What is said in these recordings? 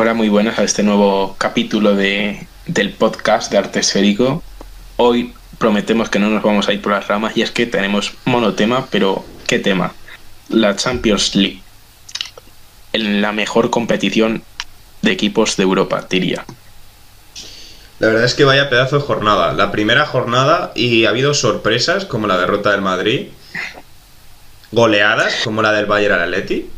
Hola, muy buenas a este nuevo capítulo de, del podcast de Arte Esférico. Hoy prometemos que no nos vamos a ir por las ramas y es que tenemos monotema, pero ¿qué tema? La Champions League. En la mejor competición de equipos de Europa, diría. La verdad es que vaya pedazo de jornada. La primera jornada y ha habido sorpresas como la derrota del Madrid, goleadas como la del Bayern al Atleti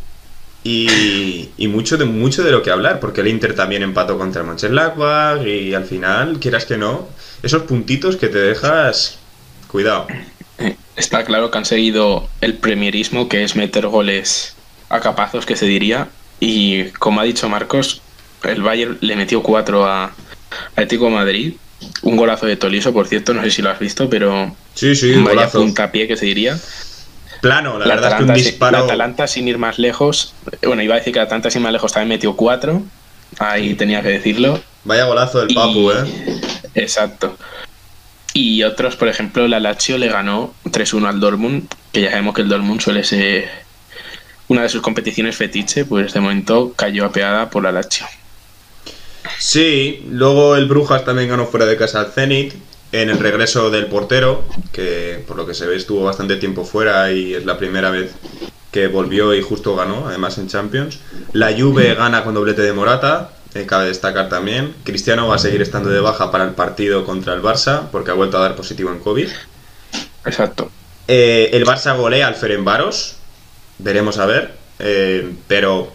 y, y, mucho, de, mucho de lo que hablar, porque el Inter también empató contra el Mönchengladbach y al final, quieras que no, esos puntitos que te dejas, cuidado. Está claro que han seguido el premierismo, que es meter goles a capazos, que se diría, y como ha dicho Marcos, el Bayern le metió cuatro a Atlético de Madrid, un golazo de Toliso, por cierto, no sé si lo has visto, pero sí, sí, vaya puntapié que se diría plano, la, la verdad Atalanta, es que un disparo. La Atalanta, sin ir más lejos, bueno, iba a decir que la Atalanta sin ir más lejos también metió cuatro, ahí tenía que decirlo. Vaya golazo del y... Papu, ¿eh? Exacto. Y otros, por ejemplo, la Lazio le ganó 3-1 al Dortmund, que ya sabemos que el Dortmund suele ser una de sus competiciones fetiche, pues de momento cayó apeada por la Lazio. Sí, luego el Brujas también ganó fuera de casa al Zenit, en el regreso del portero, que por lo que se ve estuvo bastante tiempo fuera y es la primera vez que volvió y justo ganó, además en Champions. La Juve gana con doblete de Morata, eh, cabe destacar también. Cristiano va a seguir estando de baja para el partido contra el Barça, porque ha vuelto a dar positivo en COVID. Exacto. Eh, el Barça golea al Ferenbaros, veremos a ver, eh, pero...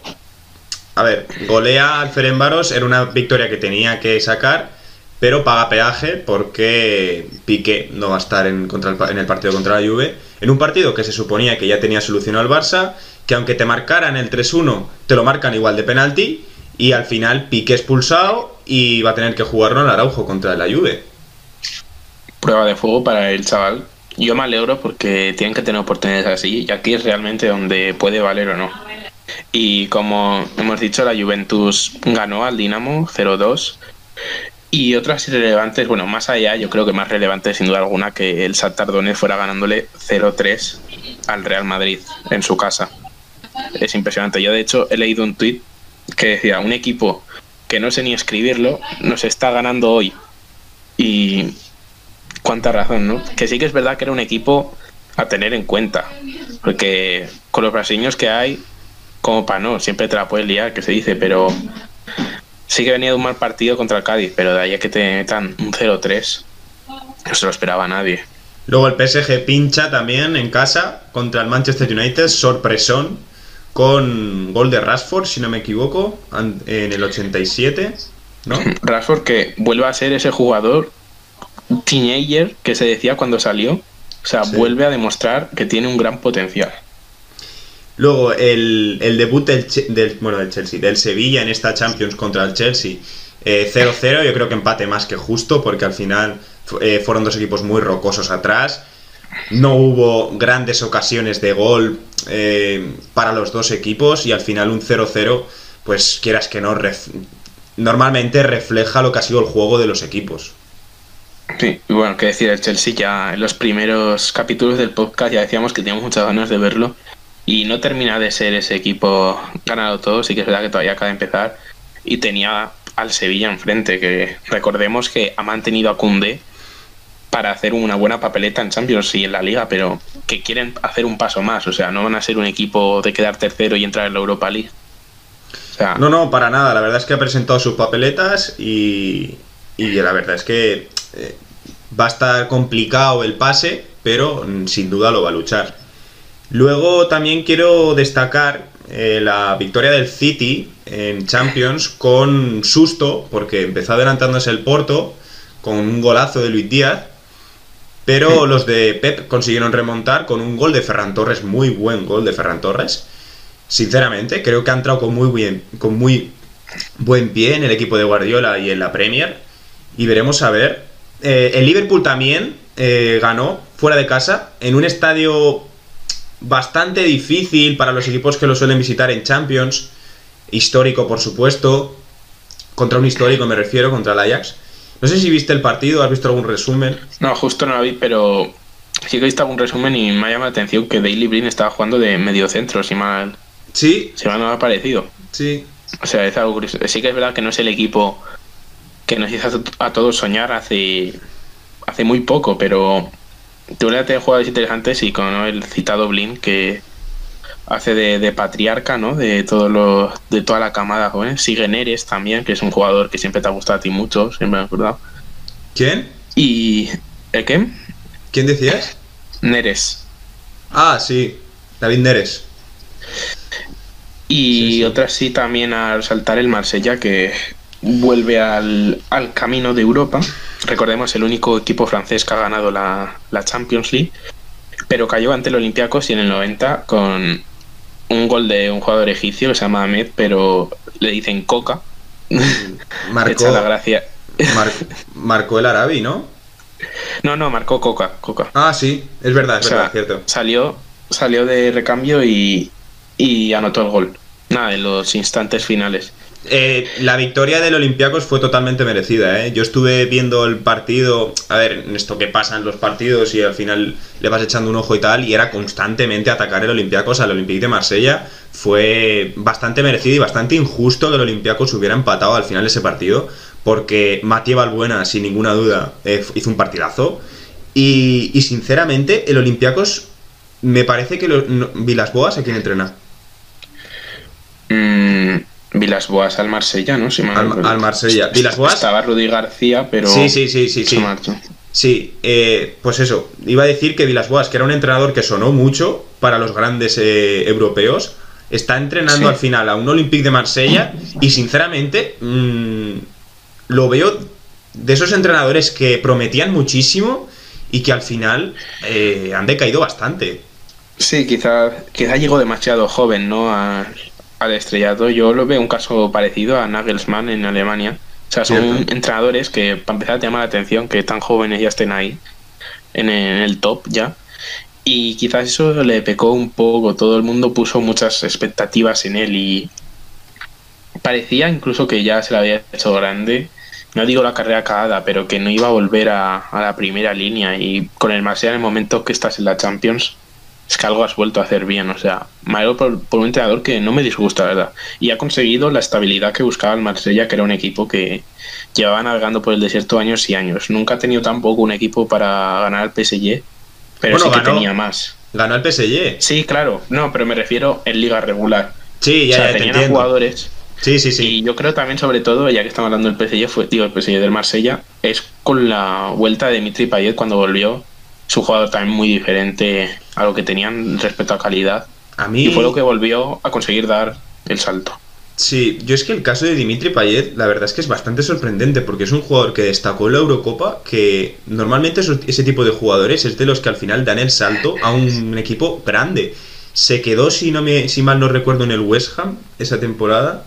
A ver, golea al Ferenbaros, era una victoria que tenía que sacar pero paga peaje porque Piqué no va a estar en, el, partido contra la Juve, en un partido que se suponía que ya tenía solucionado el Barça, que aunque te marcaran el 3-1, te lo marcan igual de penalti, y al final Piqué expulsado y va a tener que jugarlo en Araujo contra la Juve. Prueba de fuego para el chaval. Yo me alegro porque tienen que tener oportunidades así, y aquí es realmente donde puede valer o no. Y como hemos dicho, la Juventus ganó al Dinamo 0-2 y otras irrelevantes, bueno, más allá, yo creo que más relevante sin duda alguna que el Shakhtar Donetsk fuera ganándole 0-3 al Real Madrid en su casa. Es impresionante. Yo de hecho he leído un tuit que decía, un equipo que no sé ni escribirlo, nos está ganando hoy. Y cuánta razón, ¿no? Que sí que es verdad que era un equipo a tener en cuenta. Porque con los brasileños que hay, como para no, siempre te la puedes liar, que se dice, pero sí que venía de un mal partido contra el Cádiz, pero de ahí a que te metan un 0-3, no se lo esperaba a nadie. Luego el PSG pincha también en casa contra el Manchester United, sorpresón, con gol de Rashford, si no me equivoco, en el 87, ¿no? Rashford que vuelve a ser ese jugador teenager que se decía cuando salió, o sea, sí. vuelve a demostrar que tiene un gran potencial. Luego, el, el debut del, bueno, del Chelsea, del Sevilla en esta Champions contra el Chelsea, 0-0, eh, yo creo que empate más que justo, porque al final eh, fueron dos equipos muy rocosos atrás. No hubo grandes ocasiones de gol eh, para los dos equipos y al final un 0-0, pues quieras que no, normalmente refleja lo que ha sido el juego de los equipos. Sí, y bueno, que decir, el Chelsea ya en los primeros capítulos del podcast ya decíamos que teníamos muchas ganas de verlo y no termina de ser ese equipo ganado todo, sí que es verdad que todavía acaba de empezar y tenía al Sevilla enfrente, que recordemos que ha mantenido a Cundé para hacer una buena papeleta en Champions y en la Liga, pero que quieren hacer un paso más, o sea, no van a ser un equipo de quedar tercero y entrar en la Europa League. No, no, para nada, la verdad es que ha presentado sus papeletas y, y la verdad es que eh, va a estar complicado el pase, pero sin duda lo va a luchar. Luego también quiero destacar eh, la victoria del City en Champions con susto, porque empezó adelantándose el Porto con un golazo de Luis Díaz, pero los de Pep consiguieron remontar con un gol de Ferran Torres, muy buen gol de Ferran Torres. Sinceramente, creo que ha entrado con muy, bien, con muy buen pie en el equipo de Guardiola y en la Premier. Y veremos a ver. Eh, el Liverpool también eh, ganó fuera de casa en un estadio bastante difícil para los equipos que lo suelen visitar en Champions. Histórico, por supuesto. Contra un histórico me refiero, contra el Ajax. No sé si viste el partido, has visto algún resumen. No, justo no lo vi, pero sí que he visto algún resumen y me ha llamado la atención que Daily Green estaba jugando de medio centro, si mal. Sí. Si mal no me ha parecido. Sí. O sea, es algo curioso. Sí que es verdad que no es el equipo que nos hizo a todos soñar hace, hace muy poco, pero tuve de jugadores interesantes y con el citado Blin que hace de, patriarca, ¿no? De todos los, de toda la camada joven. Sigue Neres también, que es un jugador que siempre te ha gustado a ti mucho, siempre me he acordado. ¿Quién? Y ¿el qué? ¿Quién decías? Neres. Ah, sí, David Neres. Y otra sí también al saltar el Marsella que vuelve al, al, camino de Europa. Recordemos el único equipo francés que ha ganado la, la Champions League, pero cayó ante el Olympiacos y en el 90 con un gol de un jugador egipcio que se llama Ahmed, pero le dicen Coca. Marcó, la gracia. marcó el Arabi, ¿no? No, no, marcó Coca, Coca. Ah, sí, es verdad, es verdad, cierto. Salió, salió de recambio y, y anotó el gol. Nada, en los instantes finales. Eh, la victoria del Olympiacos fue totalmente merecida. ¿eh? Yo estuve viendo el partido, a ver, en esto que pasa en los partidos y al final le vas echando un ojo y tal, y era constantemente atacar el Olympiacos al Olympique de Marsella. Fue bastante merecido y bastante injusto que el Olympiacos hubiera empatado al final ese partido, porque Matías Balbuena, sin ninguna duda, eh, hizo un partidazo. Y, sinceramente, el Olympiacos me parece que Vilas Boas a quién entrena. Mm, Vilas Boas al Marsella, ¿no? al, Marsella. Vilas Boas. Estaba Rudy García, pero. Sí, sí, sí, sí. sí. Sí, eh, pues eso. Iba a decir que Vilas Boas, que era un entrenador que sonó mucho para los grandes eh, europeos, está entrenando al final a un Olympique de Marsella y sinceramente mm, lo veo de esos entrenadores que prometían muchísimo y que al final eh, han decaído bastante. Sí, quizá, quizá llegó demasiado joven, ¿no? Al estrellato. Yo lo veo un caso parecido a Nagelsmann en Alemania. O sea, son entrenadores que, para empezar, te llama la atención que tan jóvenes ya estén ahí, en el top ya. Y quizás eso le pecó un poco. Todo el mundo puso muchas expectativas en él y parecía incluso que ya se la había hecho grande. No digo la carrera cagada, pero que no iba a volver a, a la primera línea. Y con el Marsella en el momento que estás en la Champions, es que algo has vuelto a hacer bien. O sea, me por, por, un entrenador que no me disgusta, ¿verdad? Y ha conseguido la estabilidad que buscaba el Marsella, que era un equipo que llevaba navegando por el desierto años y años. Nunca ha tenido tampoco un equipo para ganar al PSG, pero sí que tenía más. ¿Ganó el PSG? Sí, claro. No, pero me refiero en liga regular. Sí, ya, o sea, jugadores. Sí, sí, sí. Y yo creo también, sobre todo, ya que estamos hablando del PSG, fue, digo, el PSG del Marsella, es con la vuelta de Dimitri Payet cuando volvió su jugador también muy diferente a lo que tenían respecto a calidad. A mí... Y fue lo que volvió a conseguir dar el salto. Sí, yo es que el caso de Dimitri Payet, la verdad es que es bastante sorprendente porque es un jugador que destacó en la Eurocopa, que normalmente ese tipo de jugadores es de los que al final dan el salto a un equipo grande. Se quedó, si, no me, si mal no recuerdo, en el West Ham esa temporada.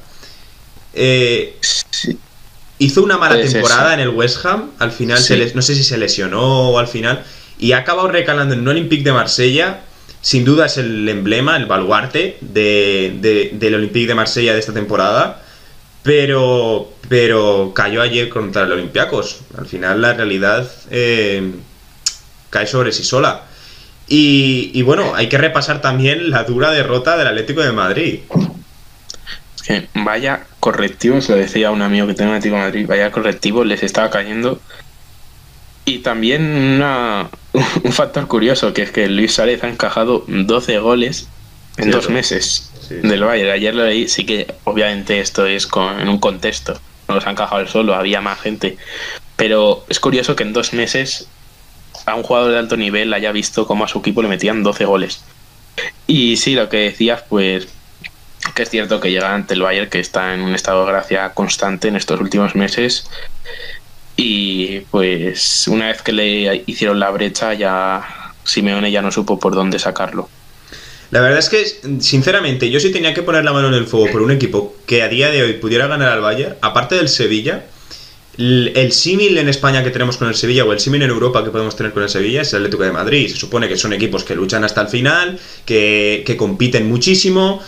Eh, hizo una mala temporada en el West Ham, al final se no sé si se lesionó o al final, y ha acabado recalando en un Olympique de Marsella. Sin duda es el emblema, el baluarte de, del Olympique de Marsella de esta temporada. Pero, pero cayó ayer contra el Olympiacos. Al final la realidad eh, cae sobre sí sola. Y, bueno, hay que repasar también la dura derrota del Atlético de Madrid. Vaya correctivo, se lo decía a un amigo que tiene Atlético de Madrid, vaya correctivo les estaba cayendo y también un factor curioso, que es que Luis Suárez ha encajado 12 goles en dos meses del Bayern. Ayer lo leí, sí que obviamente esto es con, en un contexto, no los ha encajado él solo, había más gente. Pero es curioso que en dos meses a un jugador de alto nivel haya visto cómo a su equipo le metían 12 goles. Y sí, lo que decías, pues que es cierto que llega ante el Bayern, que está en un estado de gracia constante en estos últimos meses, y pues una vez que le hicieron la brecha ya Simeone ya no supo por dónde sacarlo. La verdad es que, sinceramente, yo sí tenía que poner la mano en el fuego por un equipo que a día de hoy pudiera ganar al Bayern, aparte del Sevilla, el, símil en España que tenemos con el Sevilla o el símil en Europa que podemos tener con el Sevilla es el Atlético de Madrid. Se supone que son equipos que luchan hasta el final, que, que compiten muchísimo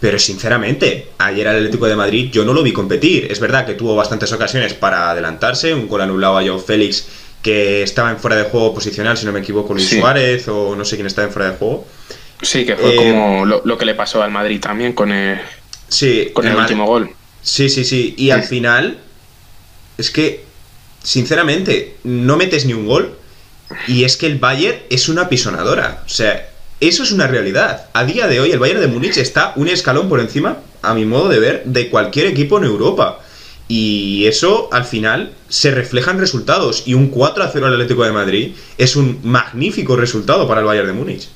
pero sinceramente, ayer al Atlético de Madrid yo no lo vi competir. Es verdad que tuvo bastantes ocasiones para adelantarse, un gol anulado a Joe Félix que estaba en fuera de juego posicional, si no me equivoco, Luis Suárez o no sé quién estaba en fuera de juego. Sí, que fue eh, como lo, que le pasó al Madrid también con el, Sí, con el, último gol. Sí, sí, sí. Y al final, es que, sinceramente, no metes ni un gol. Y es que el Bayern es una pisonadora. O sea, eso es una realidad. A día de hoy, el Bayern de Múnich está un escalón por encima, a mi modo de ver, de cualquier equipo en Europa. Y eso, al final, se refleja en resultados. Y un 4 a 0 al Atlético de Madrid es un magnífico resultado para el Bayern de Múnich.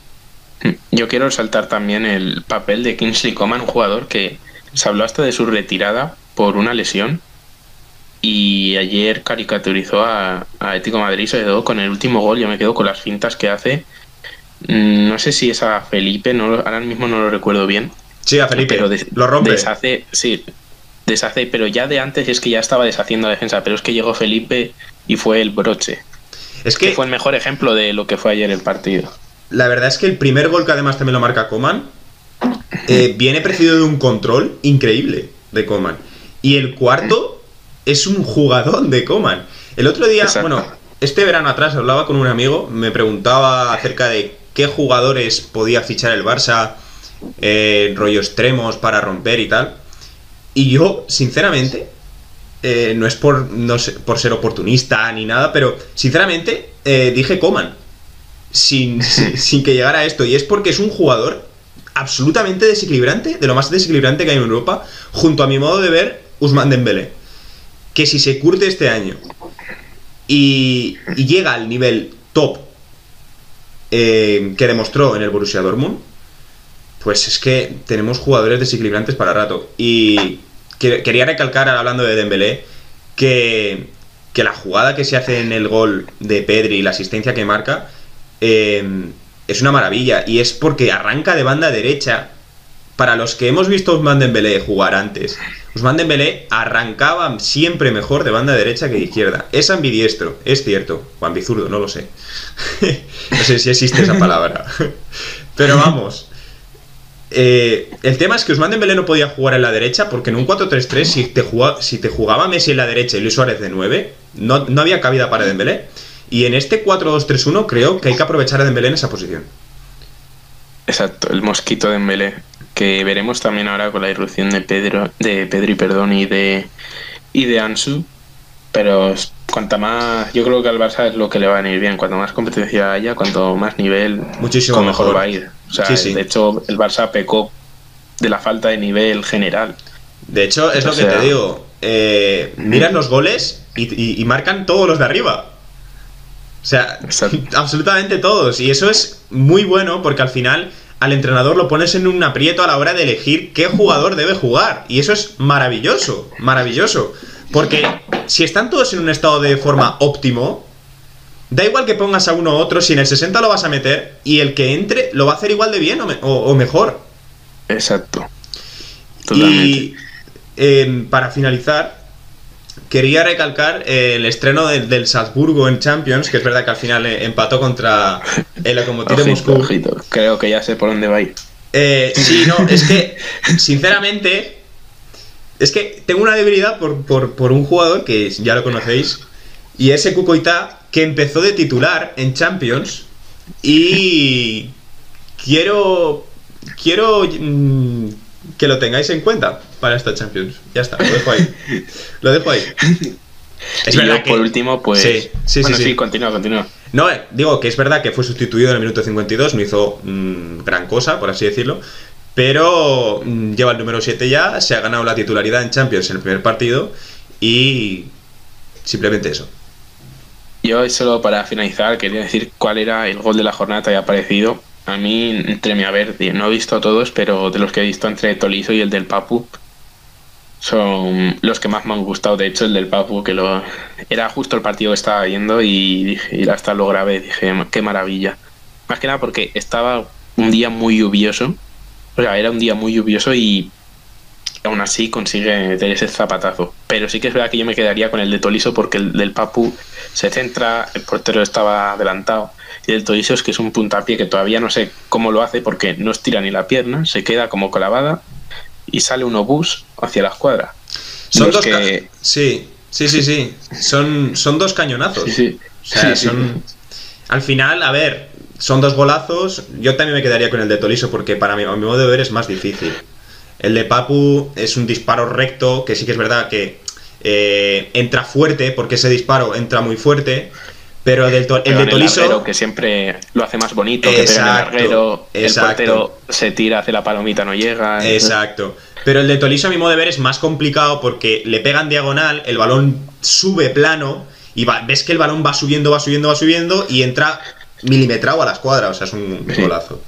Yo quiero resaltar también el papel de Kingsley Coman, un jugador que se habló hasta de su retirada por una lesión y ayer caricaturizó a, Atlético Madrid, sobre todo con el último gol. Yo me quedo con las fintas que hace. Mm, no sé si es a Felipe, no, ahora mismo no lo recuerdo bien. Sí, a Felipe, pero lo rompe. Deshace, sí, deshace, pero ya de antes es que ya estaba deshaciendo la defensa, pero es que llegó Felipe y fue el broche. Es que, fue el mejor ejemplo de lo que fue ayer el partido. La verdad es que el primer gol que además también lo marca Coman eh, viene precedido de un control increíble de Coman. Y el cuarto es un jugador de Coman. El otro día, bueno, este verano atrás hablaba con un amigo, me preguntaba acerca de qué jugadores podía fichar el Barça, eh, rollo extremos para romper y tal. Y yo, sinceramente, eh, no es por, no por ser oportunista ni nada, pero sinceramente eh, dije Coman. Sin, sin, que llegara a esto. Y es porque es un jugador absolutamente desequilibrante, de lo más desequilibrante que hay en Europa, junto a mi modo de ver, Usman Dembélé. Que si se curte este año y, llega al nivel top eh, que demostró en el Borussia Dortmund, pues es que tenemos jugadores desequilibrantes para rato. Y quería recalcar, hablando de Dembélé, que, que, la jugada que se hace en el gol de Pedri y la asistencia que marca eh, es una maravilla. Y es porque arranca de banda derecha. Para los que hemos visto a Usman Dembélé jugar antes, Usman Dembélé arrancaba siempre mejor de banda derecha que de izquierda. Es ambidiestro, es cierto. O ambizurdo, no lo sé. no sé si existe esa palabra. Pero vamos, eh, el tema es que Usman Dembélé no podía jugar en la derecha porque en un 4-3-3 si te, jugaba, si te Messi en la derecha y Luis Suárez de 9, no, no había cabida para Dembélé. Y en este 4-2-3-1 creo que hay que aprovechar a Dembélé en esa posición. Exacto, el mosquito de Dembélé, que veremos también ahora con la irrupción de Pedro, de Pedri, perdón, y de y de Ansu, pero cuanta más, yo creo que al Barça es lo que le va a venir bien, cuanto más competencia haya, cuanto más nivel, muchísimo mejor. va a ir. O sea, de hecho, el Barça pecó de la falta de nivel general. De hecho, es lo que te digo. Eh, miras los goles y, marcan todos los de arriba. O sea, absolutamente todos. Y eso es muy bueno porque al final al entrenador lo pones en un aprieto a la hora de elegir qué jugador debe jugar. Y eso es maravilloso, maravilloso. Porque si están todos en un estado de forma óptimo, Da igual que pongas a uno u otro, si en el 60 lo vas a meter y el que entre lo va a hacer igual de bien o, mejor. Exacto. Y em, para finalizar, quería recalcar el estreno del Salzburgo en Champions, que es verdad que al final eh, empató contra el Lokomotiv de Moscú. Creo que ya sé por dónde va a ir. Eh, sí, no, es que, sinceramente, es que tengo una debilidad por, por un jugador que ya lo conocéis, y ese Kukoita que empezó de titular en Champions y quiero quiero mm, que lo tengáis en cuenta para esta Champions. Ya está, lo dejo ahí. Lo dejo ahí. Es verdad que... por último, pues. Sí, sí, bueno, sí, continúa, continúa. No, eh, digo que es verdad que fue sustituido en el minuto 52, no hizo mm, gran cosa, por así decirlo. Pero mm, lleva el número 7 ya, se ha ganado la titularidad en Champions en el primer partido y simplemente eso. Yo solo para finalizar quería decir cuál era el gol de la jornada que había aparecido. A mí, entre mi haber, no he visto todos, pero de los que he visto entre Tolizo y el del Papu, son los que más me han gustado. De hecho, el del Papu, que lo era justo el partido que estaba viendo y dije, y hasta lo grabé, dije, qué maravilla. Más que nada porque estaba un día muy lluvioso. O sea, era un día muy lluvioso y aún así consigue meter ese zapatazo. Pero sí que es verdad que yo me quedaría con el de Toliso porque el del Papu se centra, el portero estaba adelantado. Y el Toliso es que es un puntapié que todavía no sé cómo lo hace porque no estira ni la pierna, se queda como clavada y sale un obús hacia la escuadra. Son dos que... Sí, sí, sí, sí. Son, son dos cañonazos. Sí, son... Al final, a ver, son dos golazos. Yo también me quedaría con el de Toliso porque para mí, a mi modo de ver, es más difícil. El de Papu es un disparo recto, que sí que es verdad que eh, entra fuerte, porque ese disparo entra muy fuerte. Pero el, de Toliso. que siempre lo hace más bonito, que pega el larguero, el portero se tira, hace la palomita, no llega. Exacto. Pero el de Toliso, a mi modo de ver, es más complicado porque le pegan diagonal, el balón sube plano y ves que el balón va subiendo, va subiendo, va subiendo y entra milimetrado a la escuadra. O sea, es un golazo.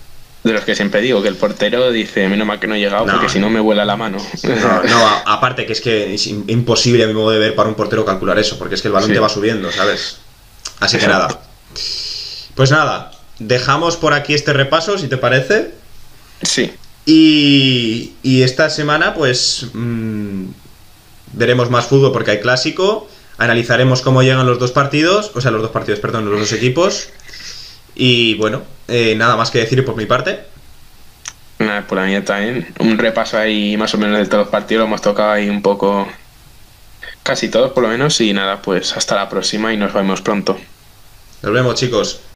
De los que siempre digo que el portero dice, menos mal que no he llegado porque si no me vuela la mano. No, no, aparte que es que es imposible a mi modo de ver para un portero calcular eso, porque es que el balón te va subiendo, ¿sabes? Así que nada. Pues nada, dejamos por aquí este repaso, si te parece. Sí. Y, y esta semana, pues, mm, veremos más fútbol porque hay clásico. Analizaremos cómo llegan los dos partidos, o sea, los dos partidos, perdón, los dos equipos. Y bueno, eh, nada más que decir por mi parte. Nada, por la mía también. Un repaso ahí más o menos de todos los partidos, lo hemos tocado ahí un poco Casi todos, por lo menos. Y nada, pues hasta la próxima y nos vemos pronto. Nos vemos, chicos.